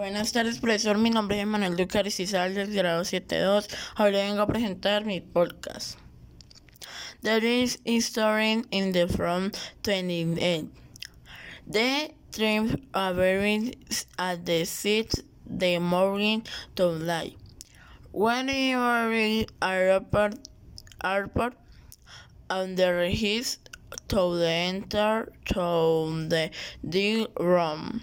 Buenas tardes, profesor. Mi nombre es Manuel Duque Aristizal del grado 72. Ahora vengo a presentar mi podcast. There is history in the from 28. The dreams are buried at the seat the morning to light. When you are in airport, airport under his to the enter to the, the room.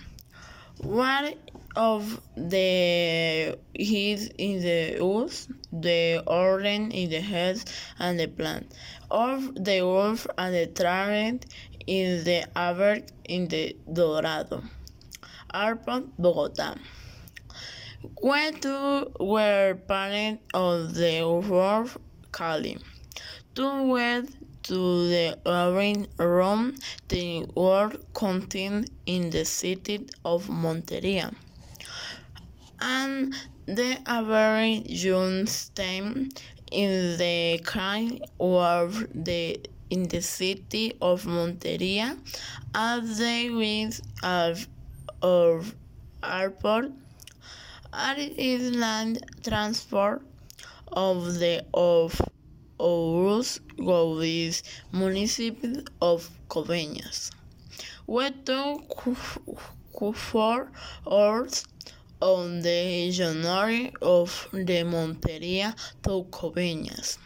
One of the heat in the earth, the orange in the head and the plant, of the wolf and the tyrant in the aver in the dorado. Arpon, Bogotá. When two were parents of the wolf Cali. Two went to the living room the world contained in the city of Monteria. And the very young time in the kind of the in the city of Monteria as they went of, of airport and is land transport of the of Ouros Govis municipio of Coveñas. We took four hours on the journey of the Monteria to Coveñas.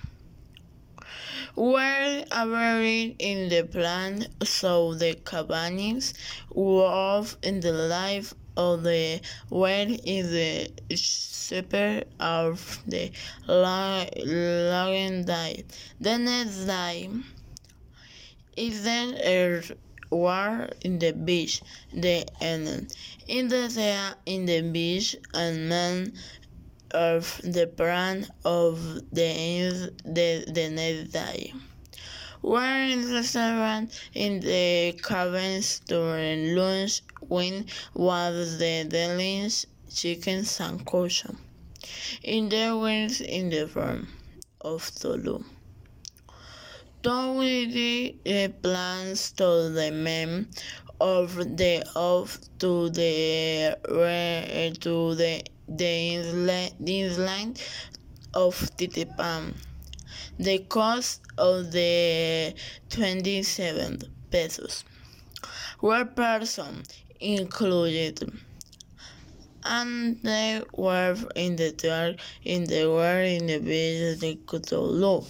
Were buried in the plant so the cabanas were in the life of the where is the shepherd of the lion died. The next day is then war in the beach, the end. In the sea, in the beach, and man of the brand of the the, the next day. We're in the restaurant in the cabins during lunch when was the delicious chicken sancocho. In the winds in the farm of Tolu. Tony the eh, plans to the men of the of to the eh, to the the island of Titipan. The cost of the 27 pesos per person included and they were in the dark in the war in the beach they could low.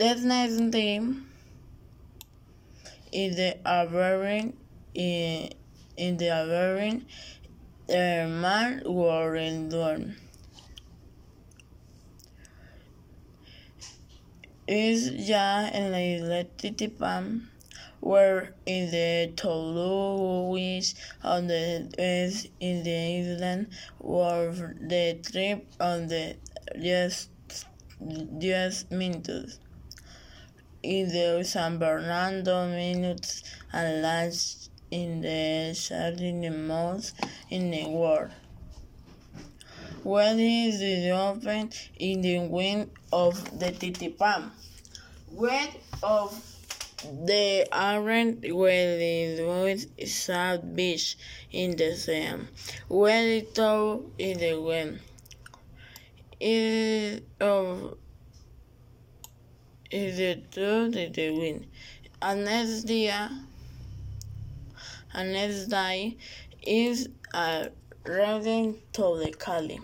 That next day in the averring in, in the averring the man were in dorm. Es ya en la isla Titipan were in the Toluis on the east in the island were the trip on the just just minutes in the San Bernardo minutes and last in the Sardinian most in the world. What is the open in the wind of the Titipan? When of the aren't where the was South Beach in the sand, where it tow in the wind. Is of is the truth in the wind. And next day, and next day is a riding to the Cali.